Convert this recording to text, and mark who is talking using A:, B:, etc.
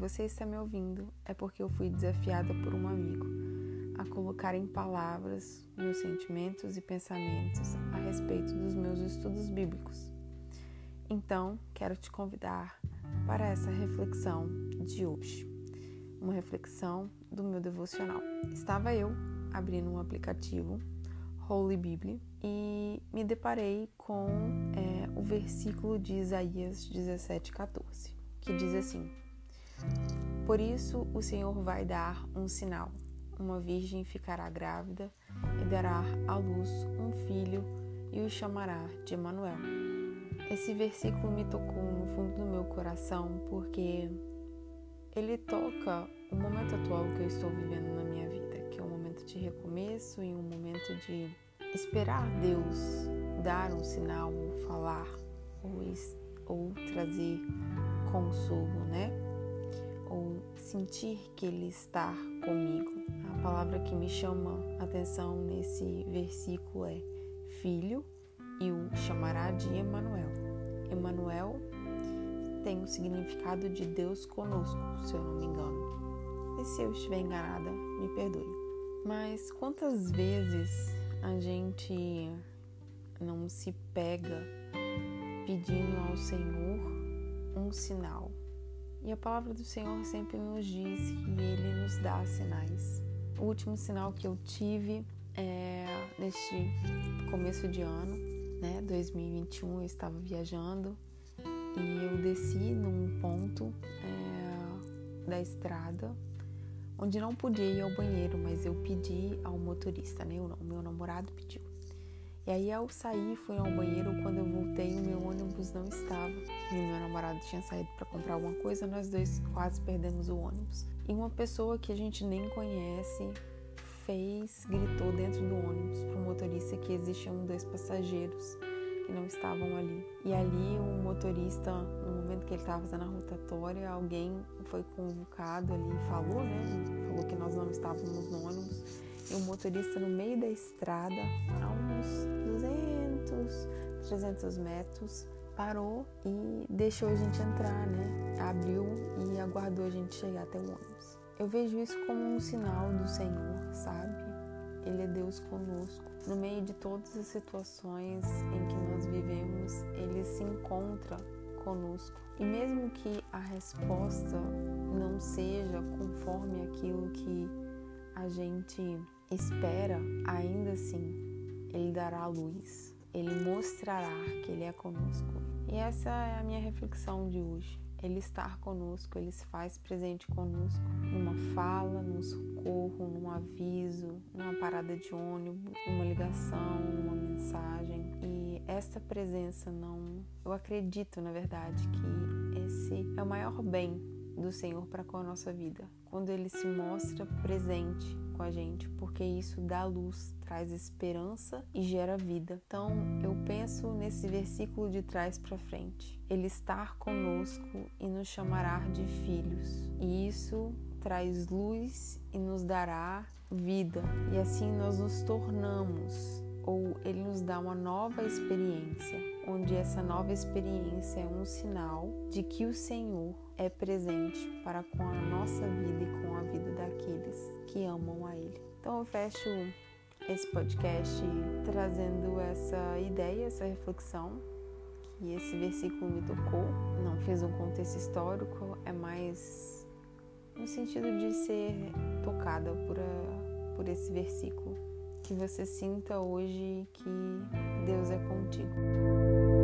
A: você está me ouvindo, é porque eu fui desafiada por um amigo a colocar em palavras meus sentimentos e pensamentos a respeito dos meus estudos bíblicos. Então, quero te convidar para essa reflexão de hoje, uma reflexão do meu devocional. Estava eu abrindo um aplicativo Holy Bible e me deparei com é, o versículo de Isaías 17,14, que diz assim: Por isso o Senhor vai dar um sinal. Uma virgem ficará grávida e dará à luz um filho e o chamará de Emanuel. Esse versículo me tocou no fundo do meu coração porque ele toca o momento atual que eu estou vivendo na minha vida momento de recomeço, em um momento de esperar Deus dar um sinal, ou falar, ou, ou trazer consolo, né? Ou sentir que Ele está comigo. A palavra que me chama atenção nesse versículo é filho e o chamará de Emanuel. Emanuel tem o significado de Deus conosco, se eu não me engano. E se eu estiver enganada, me perdoe. Mas quantas vezes a gente não se pega pedindo ao Senhor um sinal? E a palavra do Senhor sempre nos diz que Ele nos dá sinais. O último sinal que eu tive é neste começo de ano, né, 2021, eu estava viajando e eu desci num ponto é, da estrada onde não podia ir ao banheiro, mas eu pedi ao motorista, né? O meu namorado pediu. E aí ao sair, fui ao banheiro, quando eu voltei, o meu ônibus não estava. E meu namorado tinha saído para comprar alguma coisa, nós dois quase perdemos o ônibus. E uma pessoa que a gente nem conhece fez, gritou dentro do ônibus para o motorista que existiam dois passageiros que não estavam ali. E ali o motorista, no momento que ele estava fazendo a rotatória, alguém foi convocado ali, falou, né? Falou que nós não estávamos no ônibus. E o motorista no meio da estrada, a uns 200, 300 metros, parou e deixou a gente entrar, né? Abriu e aguardou a gente chegar até o ônibus. Eu vejo isso como um sinal do Senhor, sabe? Ele é Deus conosco. No meio de todas as situações em que nós vivemos, Ele se encontra conosco. E mesmo que a resposta não seja conforme aquilo que a gente espera, ainda assim, Ele dará luz. Ele mostrará que Ele é conosco. E essa é a minha reflexão de hoje. Ele estar conosco, ele se faz presente conosco numa fala, num socorro, num aviso, numa parada de ônibus, numa ligação, numa mensagem. E esta presença não. Eu acredito, na verdade, que esse é o maior bem do Senhor para com a nossa vida. Quando ele se mostra presente com a gente, porque isso dá luz, traz esperança e gera vida. Então, eu penso nesse versículo de trás para frente. Ele estar conosco e nos chamará de filhos. E isso traz luz e nos dará vida. E assim nós nos tornamos ou ele nos dá uma nova experiência, onde essa nova experiência é um sinal de que o Senhor é presente para com a nossa vida e com a vida daqueles que amam a Ele. Então eu fecho esse podcast trazendo essa ideia, essa reflexão, que esse versículo me tocou. Não fez um contexto histórico, é mais no sentido de ser tocada por, a, por esse versículo que você sinta hoje que Deus é contigo.